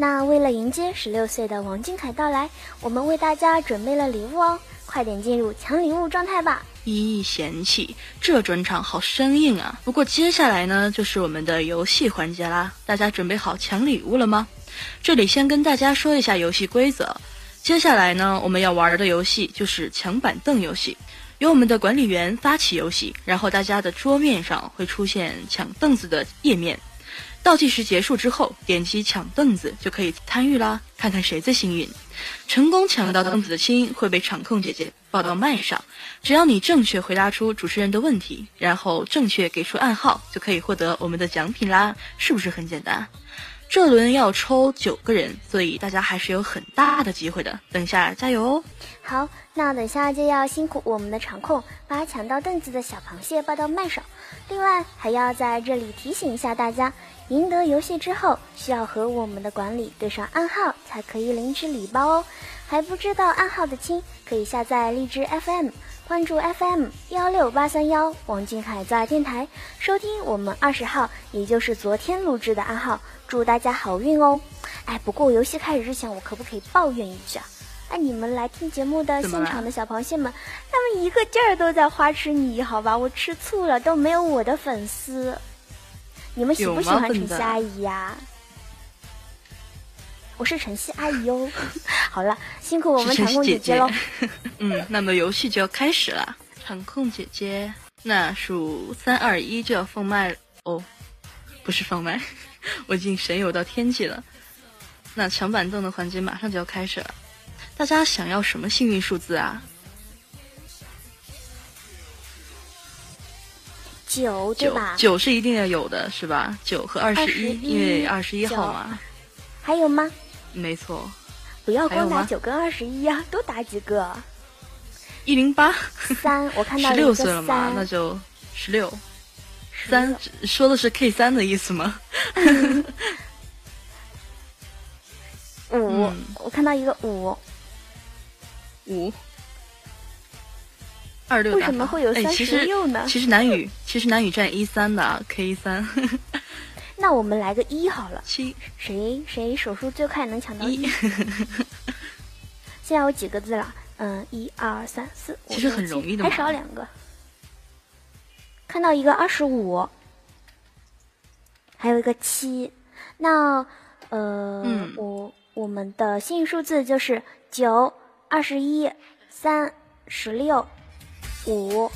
那为了迎接十六岁的王俊凯到来，我们为大家准备了礼物哦，快点进入抢礼物状态吧！咦，嫌弃这转场好生硬啊！不过接下来呢，就是我们的游戏环节啦，大家准备好抢礼物了吗？这里先跟大家说一下游戏规则，接下来呢，我们要玩的游戏就是抢板凳游戏。由我们的管理员发起游戏，然后大家的桌面上会出现抢凳子的页面。倒计时结束之后，点击抢凳子就可以参与啦，看看谁最幸运。成功抢到凳子的亲会被场控姐姐抱到麦上。只要你正确回答出主持人的问题，然后正确给出暗号，就可以获得我们的奖品啦，是不是很简单？这轮要抽九个人，所以大家还是有很大的机会的。等一下加油哦！好，那等下就要辛苦我们的场控，把抢到凳子的小螃蟹抱到麦上。另外，还要在这里提醒一下大家，赢得游戏之后，需要和我们的管理对上暗号，才可以领取礼包哦。还不知道暗号的亲，可以下载荔枝 FM。关注 FM 幺六八三幺，王俊凯在电台收听我们二十号，也就是昨天录制的暗号，祝大家好运哦！哎，不过游戏开始之前，我可不可以抱怨一下？哎，你们来听节目的现场的小螃蟹们，他们一个劲儿都在花痴你，好吧？我吃醋了，都没有我的粉丝。你们喜不喜欢晨曦阿姨呀？我是晨曦阿姨哦。好了，辛苦我们场控姐姐喽。嗯，那么游戏就要开始了。场控姐姐，那数三二一就要放麦哦，不是放麦，我已经神游到天际了。那抢板凳的环节马上就要开始了，大家想要什么幸运数字啊？九对吧？九是一定要有的，是吧？九和二十一，因为二十一号嘛。还有吗？没错，不要光打九跟二十一呀，多打几个。一零八三，我看到十六岁了嘛，那就十六。三说的是 K 三的意思吗？五，我看到一个五。五。二六为什么会有三十六呢？其实南语，其实南语占一三的啊 K 三。那我们来个一好了。七，谁谁手速最快能抢到一？现在有几个字了？嗯，一二三四五。其实很容易的还少两个。看到一个二十五，还有一个七。那呃，我我们的幸运数字就是九、二十一、三、十六、五、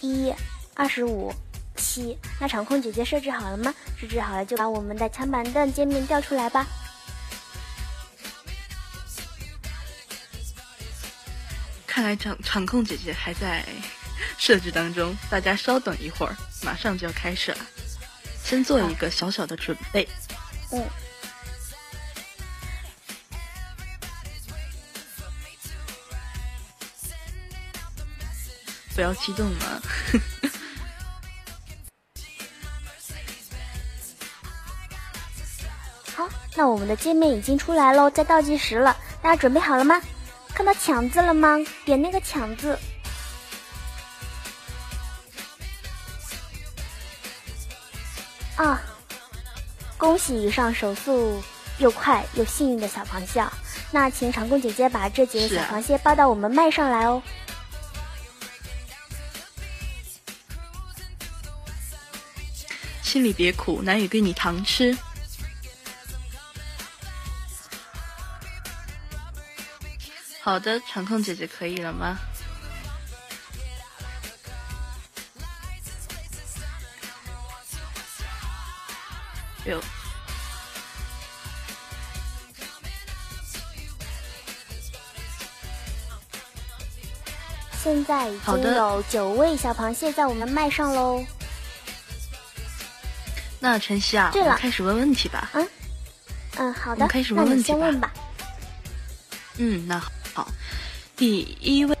一、二十五。七，那场控姐姐设置好了吗？设置好了就把我们的抢板凳界面调出来吧。看来场场控姐姐还在设置当中，大家稍等一会儿，马上就要开始了，先做一个小小的准备。嗯。不要激动嘛。好那我们的界面已经出来喽，在倒计时了，大家准备好了吗？看到抢字了吗？点那个抢字。啊！恭喜以上手速又快又幸运的小螃蟹，那请长工姐姐把这几个小螃蟹抱到我们麦上来哦。心里别苦，难以给你糖吃。好的，场控姐姐可以了吗？有。现在已经有九位小螃蟹在我们麦上喽。那晨曦啊，对了，开始问问题吧。嗯嗯，好的，开始问问题吧。嗯，那好。好，第一位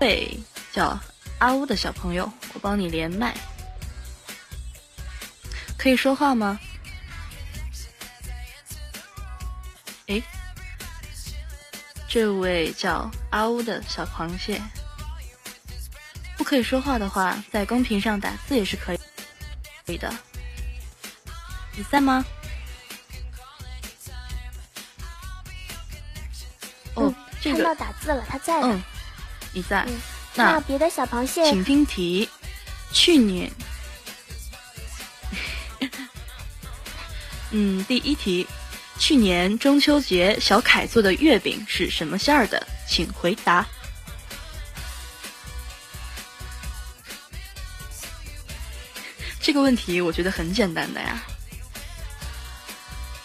位叫阿乌的小朋友，我帮你连麦，可以说话吗？哎，这位叫阿乌的小螃蟹，不可以说话的话，在公屏上打字也是可以可以的。你在吗？这个看到打字了，他在。嗯，你在。那别的小螃蟹，请听题：去年，嗯，第一题，去年中秋节小凯做的月饼是什么馅儿的？请回答。这个问题我觉得很简单的呀。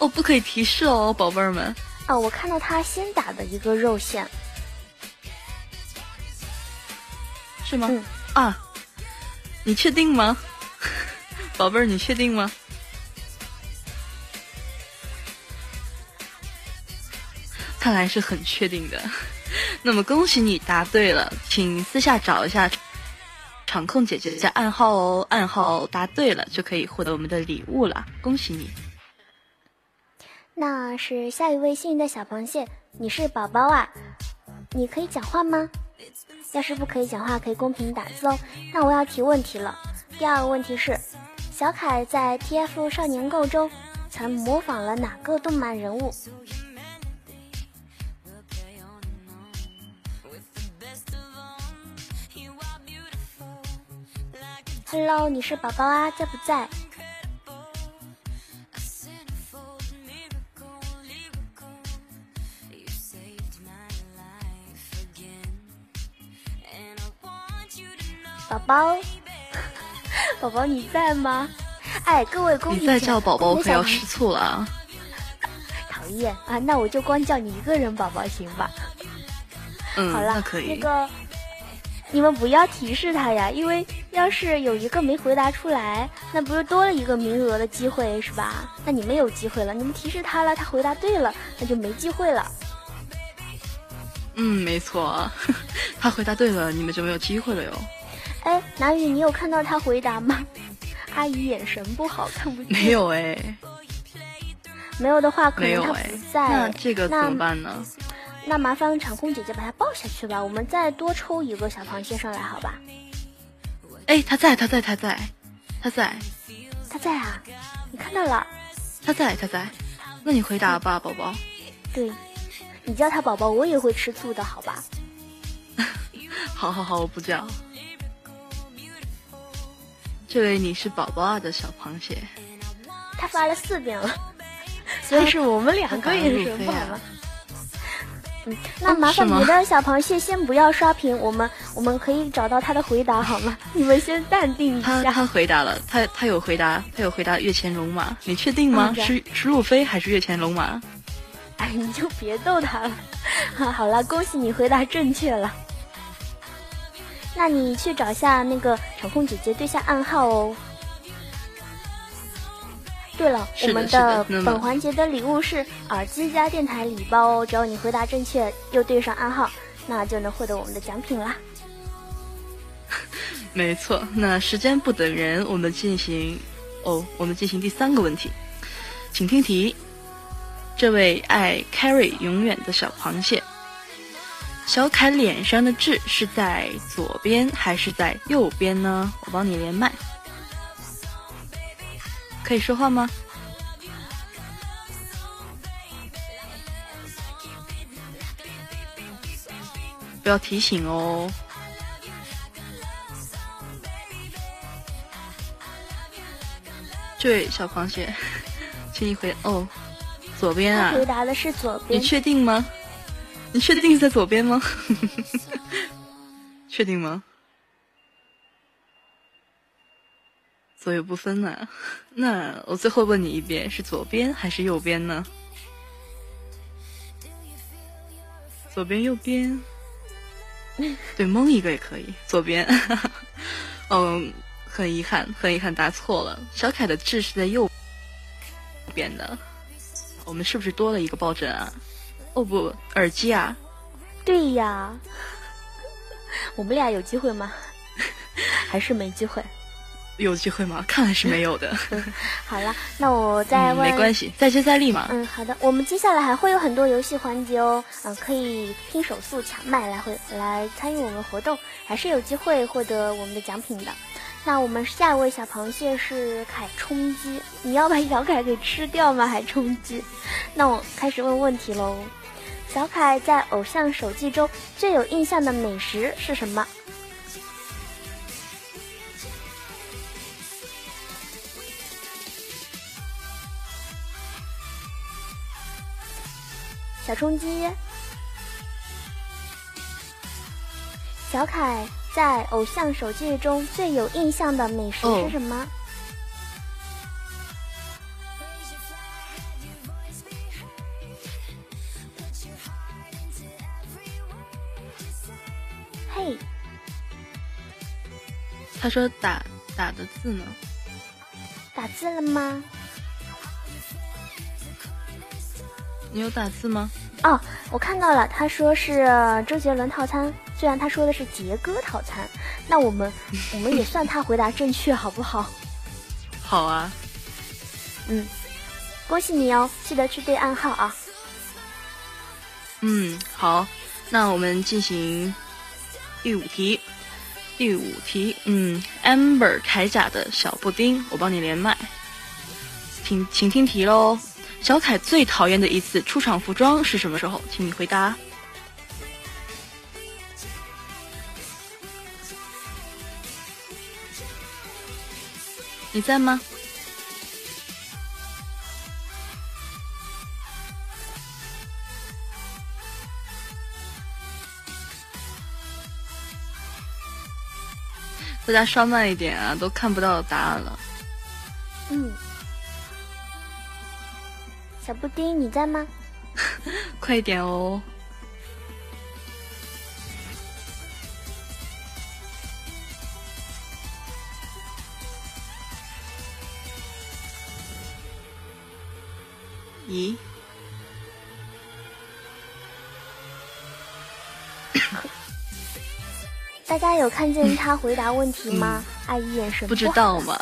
哦，不可以提示哦，宝贝儿们。啊，我看到他先打的一个肉馅。是吗？啊，你确定吗，宝贝儿？你确定吗？看来是很确定的。那么恭喜你答对了，请私下找一下场控姐姐的暗号哦。暗号答对了就可以获得我们的礼物了，恭喜你。那是下一位幸运的小螃蟹，你是宝宝啊？你可以讲话吗？要是不可以讲话，可以公屏打字哦。那我要提问题了。第二个问题是，小凯在 TF 少年购中曾模仿了哪个动漫人物？Hello，你是宝宝啊，在不在？宝宝，宝宝你在吗？哎，各位公主，你再叫宝宝我可要吃醋了啊！讨厌啊！那我就光叫你一个人宝宝行吧？嗯，好了，可以。那个，你们不要提示他呀，因为要是有一个没回答出来，那不是多了一个名额的机会是吧？那你们有机会了，你们提示他了，他回答对了，那就没机会了。嗯，没错，他回答对了，你们就没有机会了哟。哎，南雨，你有看到他回答吗？阿姨眼神不好，看不见。没有哎，没有的话，可能他不在。那这个怎么办呢？那麻烦场控姐姐把他抱下去吧，我们再多抽一个小螃蟹上来，好吧？哎，他在，他在，他在，他在，他在啊！你看到了？他在，他在。那你回答吧，宝宝。对，你叫他宝宝，我也会吃醋的，好吧？好好好，我不叫。这位你是宝宝啊的小螃蟹，他发了四遍了，所以是我们两个眼神不好吗？嗯，那麻烦别的小螃蟹先不要刷屏，我们我们可以找到他的回答好吗？你们先淡定一下。他他回答了，他他有回答，他有回答月前龙马，你确定吗？是是路飞还是月前龙马？哎，你就别逗他了。好了，恭喜你回答正确了。那你去找一下那个场控姐姐对下暗号哦。对了，我们的本环节的礼物是耳机加电台礼包哦，只要你回答正确又对上暗号，那就能获得我们的奖品啦。没错，那时间不等人，我们进行哦，我们进行第三个问题，请听题。这位爱 carry 永远的小螃蟹。小凯脸上的痣是在左边还是在右边呢？我帮你连麦，可以说话吗？不要提醒哦。这位小螃蟹，请你回哦，左边啊。回答的是左边。你确定吗？你确定在左边吗？确定吗？左右不分呢？那我最后问你一遍，是左边还是右边呢？左边、右边？对，蒙一个也可以。左边。嗯，很遗憾，很遗憾，答错了。小凯的痣是在右边的。我们是不是多了一个抱枕啊？哦不，耳机啊！对呀，我们俩有机会吗？还是没机会？有机会吗？看来是没有的。好了，那我再问。没关系，再接再厉嘛。嗯，好的。我们接下来还会有很多游戏环节哦，嗯，可以拼手速抢麦来回来参与我们活动，还是有机会获得我们的奖品的。那我们下一位小螃蟹是凯冲击，你要把小凯给吃掉吗？还冲击，那我开始问问题喽。小凯在偶像手记中最有印象的美食是什么？小冲击。小凯在偶像手记中最有印象的美食是什么？他说打打的字呢？打字了吗？你有打字吗？哦，我看到了，他说是周杰伦套餐，虽然他说的是杰哥套餐，那我们 我们也算他回答正确，好不好？好啊。嗯，恭喜你哦，记得去对暗号啊。嗯，好，那我们进行第五题。第五题，嗯，amber 铠甲的小布丁，我帮你连麦，请，请听题喽。小凯最讨厌的一次出场服装是什么时候？请你回答。你在吗？大家稍慢一点啊，都看不到答案了。嗯。小布丁，你在吗？快点哦！咦？大家有看见他回答问题吗？阿姨眼神不知道吗？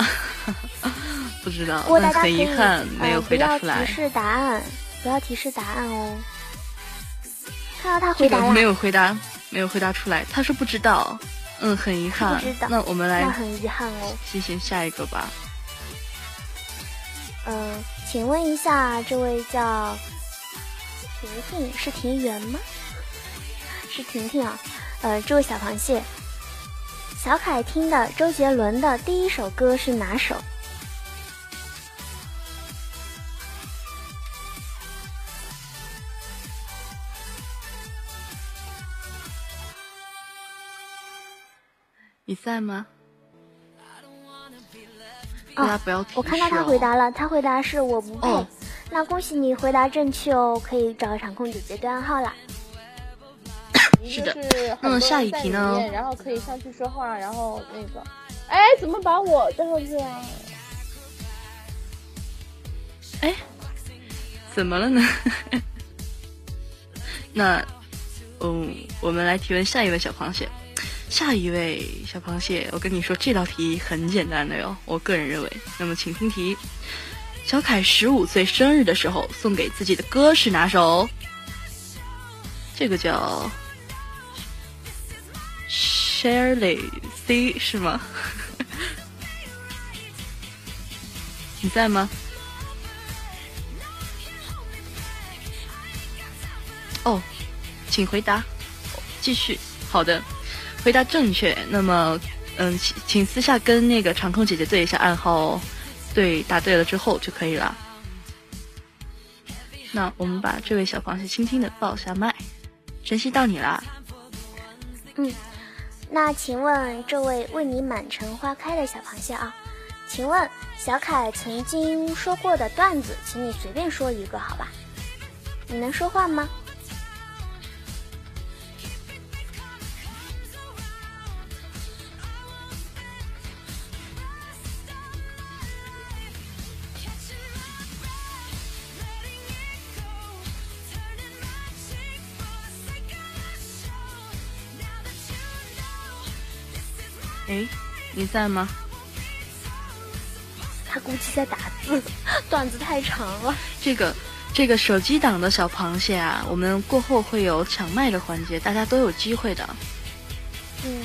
不知道，过大家很遗憾没有回答出来。不要提示答案，不要提示答案哦。看到他回答了，没有回答，没有回答出来。他说不知道，嗯，很遗憾。不知道，那我们来，那很遗憾哦。进行下一个吧。嗯，请问一下，这位叫婷婷是田园吗？是婷婷啊。呃，这位小螃蟹，小凯听的周杰伦的第一首歌是哪首？你在吗？我看到他回答了，他回答是我不配。那恭喜你回答正确哦，可以找场控姐姐对暗号啦。是的，那下一题呢？然后可以上去说话，然后那个，哎，怎么把我带上去啊？哎，怎么了呢？那，嗯，我们来提问下一位小螃蟹。下一位小螃蟹，我跟你说，这道题很简单的哟，我个人认为。那么，请听题：小凯十五岁生日的时候送给自己的歌是哪首？这个叫 Shirley C 是吗？你在吗？哦，请回答。继续，好的。回答正确，那么，嗯，请请私下跟那个长空姐姐对一下暗号，对，答对了之后就可以了。那我们把这位小螃蟹轻轻的抱下麦，晨曦到你啦。嗯，那请问这位为你满城花开的小螃蟹啊，请问小凯曾经说过的段子，请你随便说一个好吧？你能说话吗？你在吗？他估计在打字，段子太长了。这个这个手机党的小螃蟹啊，我们过后会有抢麦的环节，大家都有机会的。嗯，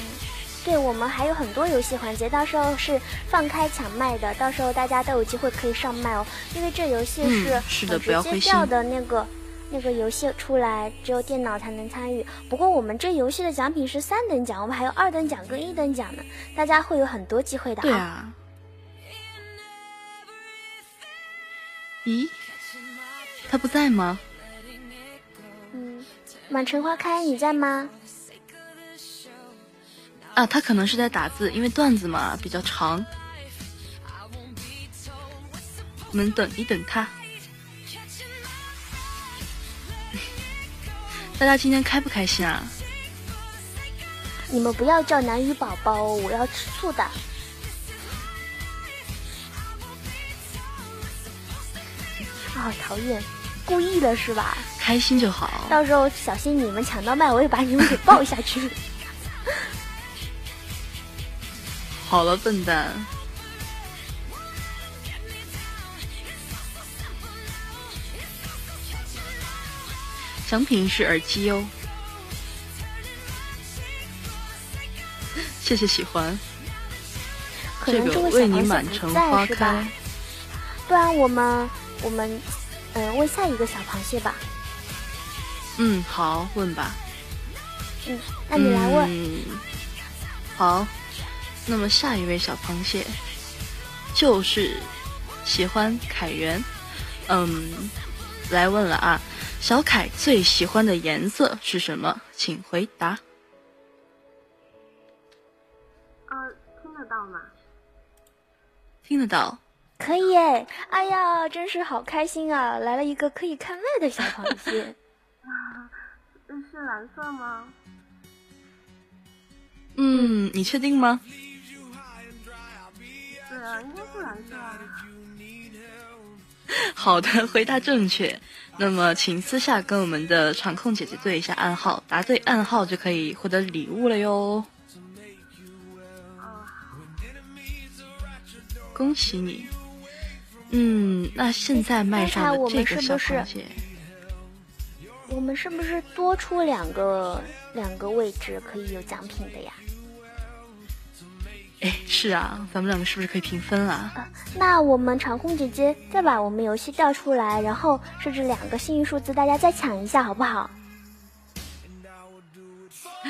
对，我们还有很多游戏环节，到时候是放开抢麦的，到时候大家都有机会可以上麦哦。因为这游戏是是的，不要灰心。掉的那个，那个游戏出来只有电脑才能参与。不过我们这游戏的奖品是三等奖，我们还有二等奖跟一等奖呢，大家会有很多机会的。对啊。咦，他不在吗？嗯，满城花开，你在吗？啊，他可能是在打字，因为段子嘛比较长。我们等一等他。大家今天开不开心啊？你们不要叫南语宝宝，我要吃醋的。好讨厌，故意的是吧？开心就好。到时候小心你们抢到麦，我也把你们给抱下去。好了，笨蛋。奖品是耳机哟，谢谢喜欢。这个为你满城花开。不然我们我们嗯问下一个小螃蟹吧。嗯，好，问吧。嗯，那你来问。好。那么下一位小螃蟹就是喜欢凯源，嗯，来问了啊，小凯最喜欢的颜色是什么？请回答。呃，听得到吗？听得到。可以哎，哎呀，真是好开心啊！来了一个可以看麦的小螃蟹。啊，是蓝色吗？嗯，你确定吗？对啊应该是蓝色啊。好的，回答正确。那么，请私下跟我们的场控姐姐对一下暗号，答对暗号就可以获得礼物了哟。恭喜你。嗯，那现在麦上的这个小螃蟹，我们是不是多出两个两个位置可以有奖品的呀？哎，是啊，咱们两个是不是可以平分啊？那我们长空姐姐再把我们游戏调出来，然后设置两个幸运数字，大家再抢一下，好不好？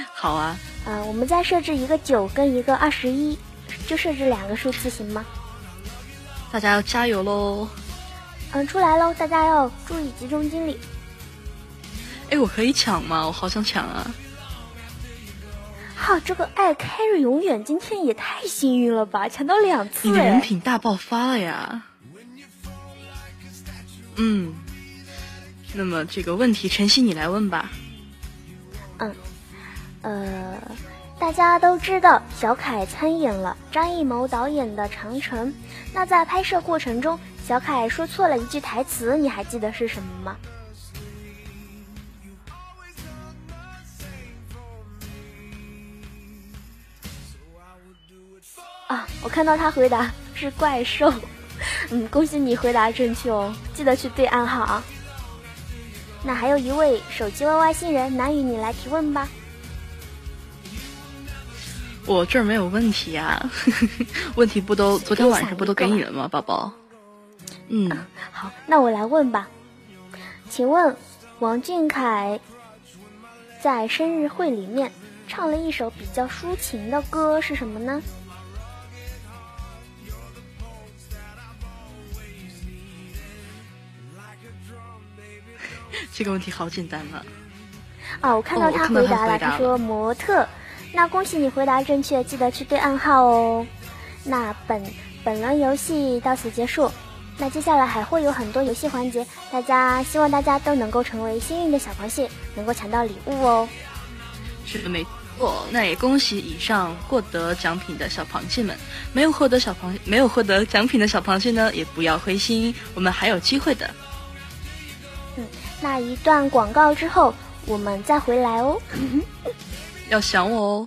好啊。嗯，我们再设置一个九跟一个二十一，就设置两个数字，行吗？大家要加油喽！嗯，出来喽，大家要注意集中精力。哎，我可以抢吗？我好想抢啊！哈，这个爱 carry 永远今天也太幸运了吧，抢到两次！你的人品大爆发了呀！嗯，那么这个问题，晨曦你来问吧。嗯，呃，大家都知道小凯参演了张艺谋导演的《长城》，那在拍摄过程中，小凯说错了一句台词，你还记得是什么吗？啊，我看到他回答是怪兽，嗯，恭喜你回答正确哦，记得去对暗号啊。那还有一位手机 YY 新人南雨，你来提问吧。我这儿没有问题啊，问题不都昨天晚上不都给你了吗，宝宝？嗯，好，那我来问吧。请问王俊凯在生日会里面唱了一首比较抒情的歌是什么呢？这个问题好简单啊！哦，我看到他回答了，他说模特。那恭喜你回答正确，记得去对暗号哦。那本本轮游戏到此结束，那接下来还会有很多游戏环节，大家希望大家都能够成为幸运的小螃蟹，能够抢到礼物哦。是的，没错。那也恭喜以上获得奖品的小螃蟹们，没有获得小螃没有获得奖品的小螃蟹呢，也不要灰心，我们还有机会的。那一段广告之后，我们再回来哦。要想我哦。